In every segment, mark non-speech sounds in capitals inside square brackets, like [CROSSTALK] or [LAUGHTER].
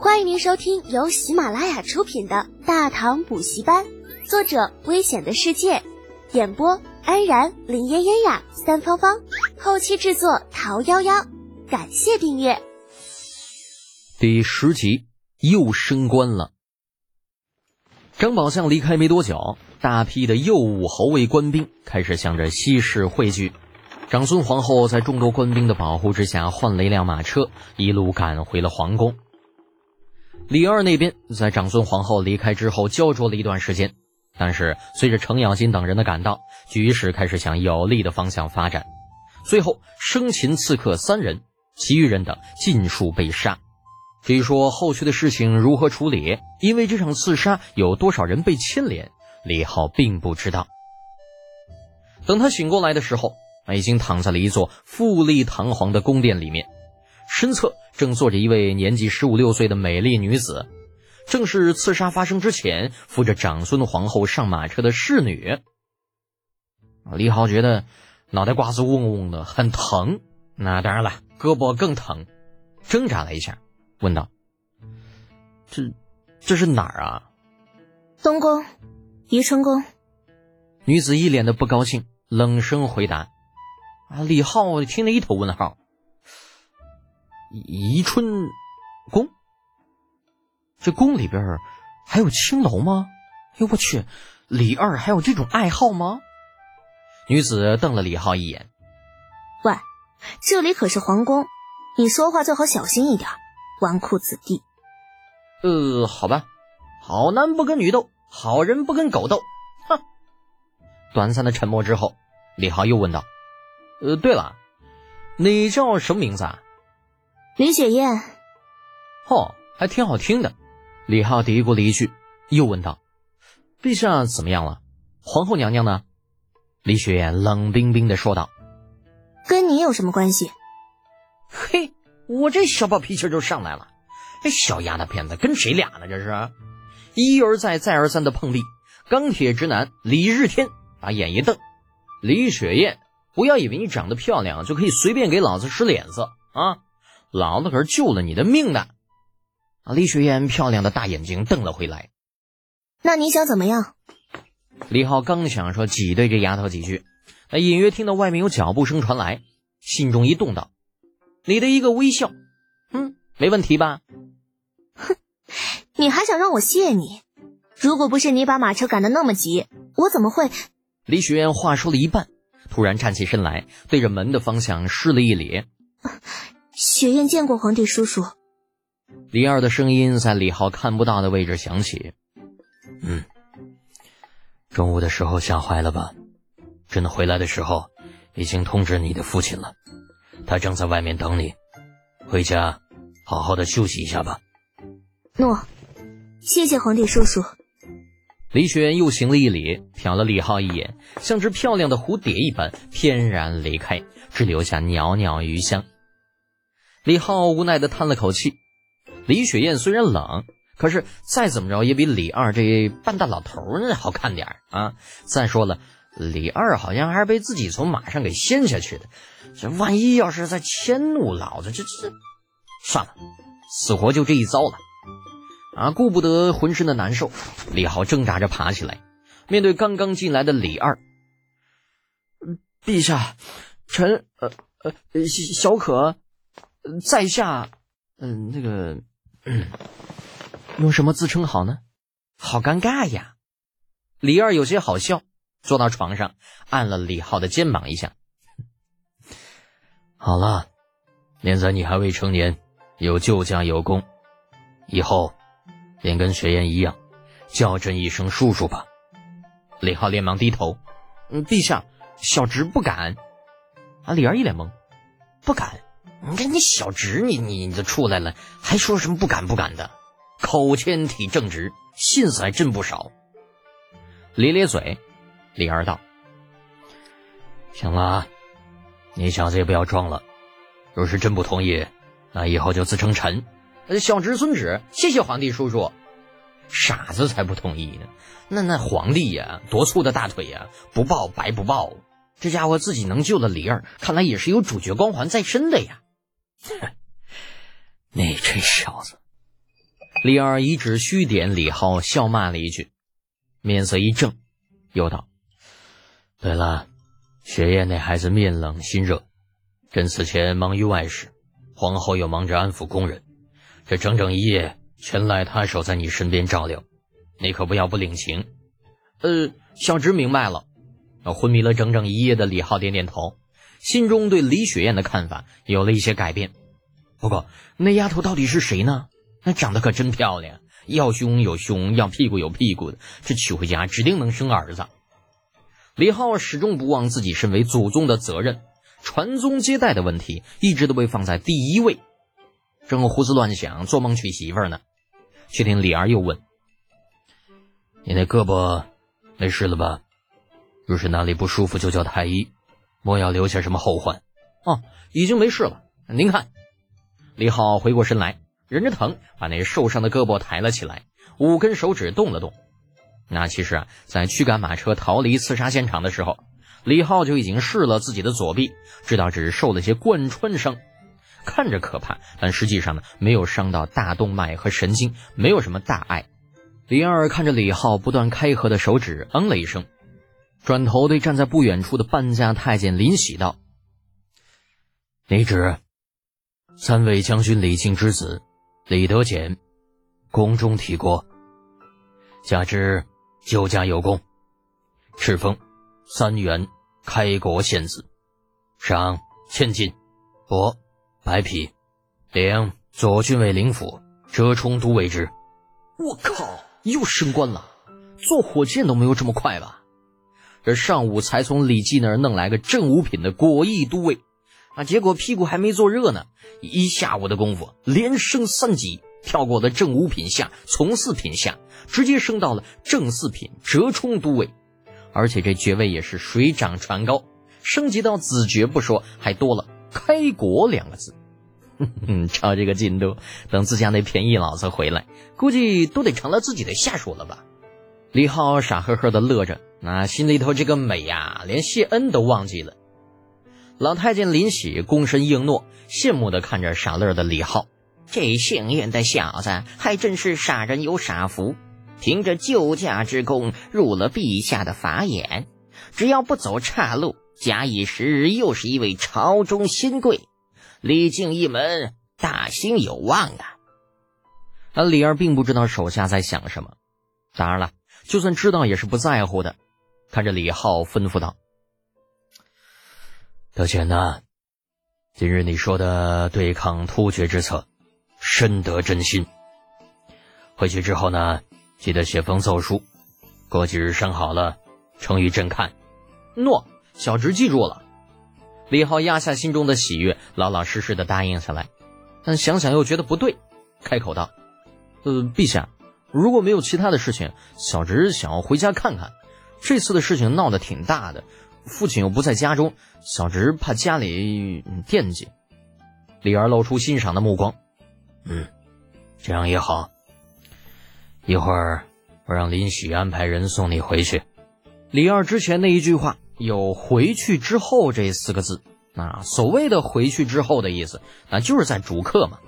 欢迎您收听由喜马拉雅出品的《大唐补习班》，作者：危险的世界，演播：安然、林嫣嫣呀、三芳芳，后期制作：桃夭夭。感谢订阅。第十集又升官了。张宝相离开没多久，大批的右武侯卫官兵开始向着西市汇聚。长孙皇后在众多官兵的保护之下，换了一辆马车，一路赶回了皇宫。李二那边在长孙皇后离开之后焦灼了一段时间，但是随着程咬金等人的赶到，局势开始向有利的方向发展。最后生擒刺客三人，其余人等尽数被杀。至于说后续的事情如何处理，因为这场刺杀有多少人被牵连，李浩并不知道。等他醒过来的时候。已经躺在了一座富丽堂皇的宫殿里面，身侧正坐着一位年纪十五六岁的美丽女子，正是刺杀发生之前扶着长孙皇后上马车的侍女。李浩觉得脑袋瓜子嗡嗡的，很疼。那当然了，胳膊更疼，挣扎了一下，问道：“这这是哪儿啊？”东宫，宜春宫。女子一脸的不高兴，冷声回答。啊！李浩听了一头问号。宜春宫，这宫里边还有青楼吗？哎呦我去！李二还有这种爱好吗？女子瞪了李浩一眼。喂，这里可是皇宫，你说话最好小心一点，纨绔子弟。呃，好吧，好男不跟女斗，好人不跟狗斗。哼！短暂的沉默之后，李浩又问道。呃，对了，你叫什么名字啊？李雪燕。哦，还挺好听的。李浩嘀咕了一句，又问道：“陛下怎么样了？皇后娘娘呢？”李雪燕冷冰冰的说道：“跟你有什么关系？”嘿，我这小暴脾气就上来了。这小丫头片子跟谁俩呢？这是一而再，再而三的碰壁。钢铁直男李日天把眼一瞪，李雪燕。不要以为你长得漂亮就可以随便给老子使脸色啊！老子可是救了你的命的。啊！李雪燕漂亮的大眼睛瞪了回来。那你想怎么样？李浩刚想说挤兑这丫头几句，那隐约听到外面有脚步声传来，心中一动道：“你的一个微笑，嗯，没问题吧？”哼，你还想让我谢你？如果不是你把马车赶得那么急，我怎么会……李雪燕话说了一半。突然站起身来，对着门的方向施了一礼。雪燕见过皇帝叔叔。李二的声音在李浩看不到的位置响起。嗯，中午的时候吓坏了吧？真的回来的时候，已经通知你的父亲了，他正在外面等你。回家好好的休息一下吧。诺，谢谢皇帝叔叔。李雪燕又行了一礼，瞟了李浩一眼，像只漂亮的蝴蝶一般翩然离开，只留下袅袅余香。李浩无奈的叹了口气。李雪燕虽然冷，可是再怎么着也比李二这半大老头儿好看点啊！再说了，李二好像还是被自己从马上给掀下去的，这万一要是再迁怒老子，这这算了，死活就这一遭了。啊，顾不得浑身的难受，李浩挣扎着爬起来，面对刚刚进来的李二，陛下，臣呃呃小可在下，嗯，那个嗯 [CLEARS THROAT] 用什么自称好呢？好尴尬呀！李二有些好笑，坐到床上，按了李浩的肩膀一下。[LAUGHS] 好了，念在你还未成年，有救驾有功，以后。便跟雪燕一样，叫朕一声叔叔吧。李浩连忙低头：“嗯，陛下，小侄不敢。”啊，李二一脸懵：“不敢？你看你小侄，你你你都出来了，还说什么不敢不敢的？口谦体正直，心思还真不少。”咧咧嘴，李二道：“行了，你小子也不要装了。若是真不同意，那以后就自称臣。”小侄遵旨，谢谢皇帝叔叔。傻子才不同意呢。那那皇帝呀，多粗的大腿呀，不抱白不抱。这家伙自己能救了李二，看来也是有主角光环在身的呀。哼，你这小子，李二一指虚点，李浩笑骂了一句，面色一正，又道：“对了，雪雁那孩子面冷心热，朕死前忙于外事，皇后又忙着安抚宫人，这整整一夜全赖他守在你身边照料，你可不要不领情。”呃，小侄明白了。昏迷了整整一夜的李浩点点头，心中对李雪燕的看法有了一些改变。不过，那丫头到底是谁呢？那长得可真漂亮，要胸有胸，要屁股有屁股的，这娶回家指定能生儿子。李浩始终不忘自己身为祖宗的责任，传宗接代的问题一直都被放在第一位。正胡思乱想，做梦娶媳妇呢，却听李儿又问：“你那胳膊没事了吧？”若是哪里不舒服，就叫太医，莫要留下什么后患。哦，已经没事了。您看，李浩回过身来，忍着疼把那受伤的胳膊抬了起来，五根手指动了动。那其实啊，在驱赶马车逃离刺杀现场的时候，李浩就已经试了自己的左臂，知道只是受了些贯穿伤，看着可怕，但实际上呢，没有伤到大动脉和神经，没有什么大碍。李二看着李浩不断开合的手指，嗯了一声。转头对站在不远处的半价太监林喜道：“你旨，三位将军李靖之子李德俭，宫中提国，加之救驾有功，敕封三元开国献子，赏千金，帛白匹，领左军卫灵府折冲都尉之。我靠，又升官了！坐火箭都没有这么快吧？”这上午才从李记那儿弄来个正五品的果毅都尉，啊，结果屁股还没坐热呢，一下午的功夫连升三级，跳过了正五品下，从四品下，直接升到了正四品折冲都尉，而且这爵位也是水涨船高，升级到子爵不说，还多了开国两个字。[LAUGHS] 照这个进度，等自家那便宜老子回来，估计都得成了自己的下属了吧？李浩傻呵呵的乐着。那心里头这个美呀，连谢恩都忘记了。老太监林喜躬身应诺，羡慕的看着傻乐的李浩，这幸运的小子还真是傻人有傻福，凭着救驾之功入了陛下的法眼，只要不走岔路，假以时日又是一位朝中新贵，李靖一门大兴有望啊！而李二并不知道手下在想什么，当然了，就算知道也是不在乎的。看着李浩，吩咐道：“德全呐，今日你说的对抗突厥之策，深得真心。回去之后呢，记得写封奏书，过几日审好了，呈与朕看。”诺，小侄记住了。李浩压下心中的喜悦，老老实实的答应下来。但想想又觉得不对，开口道：“呃，陛下，如果没有其他的事情，小侄想要回家看看。”这次的事情闹得挺大的，父亲又不在家中，小侄怕家里惦记。李儿露出欣赏的目光，嗯，这样也好。一会儿我让林喜安排人送你回去。李二之前那一句话有“回去之后”这四个字，那所谓的“回去之后”的意思，那就是在主客嘛。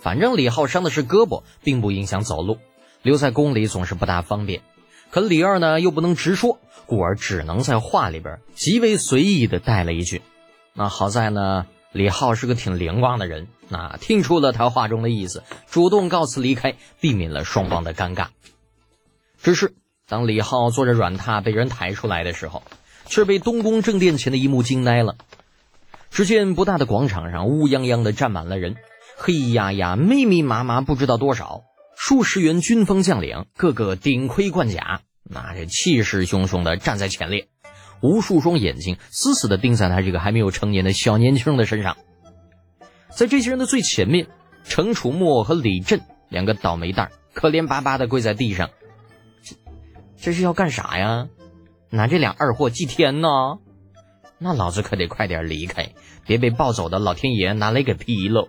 反正李浩伤的是胳膊，并不影响走路，留在宫里总是不大方便。可李二呢又不能直说，故而只能在话里边极为随意的带了一句。那好在呢，李浩是个挺灵光的人，那听出了他话中的意思，主动告辞离开，避免了双方的尴尬。只是当李浩坐着软榻被人抬出来的时候，却被东宫正殿前的一幕惊呆了。只见不大的广场上乌泱泱的站满了人，黑压压、密密麻麻，不知道多少。数十员军方将领，个个顶盔贯甲，那这气势汹汹的站在前列，无数双眼睛死死的盯在他这个还没有成年的小年轻的身上。在这些人的最前面，程楚墨和李振两个倒霉蛋可怜巴巴的跪在地上。这这是要干啥呀？拿这俩二货祭天呢？那老子可得快点离开，别被暴走的老天爷拿来给劈喽！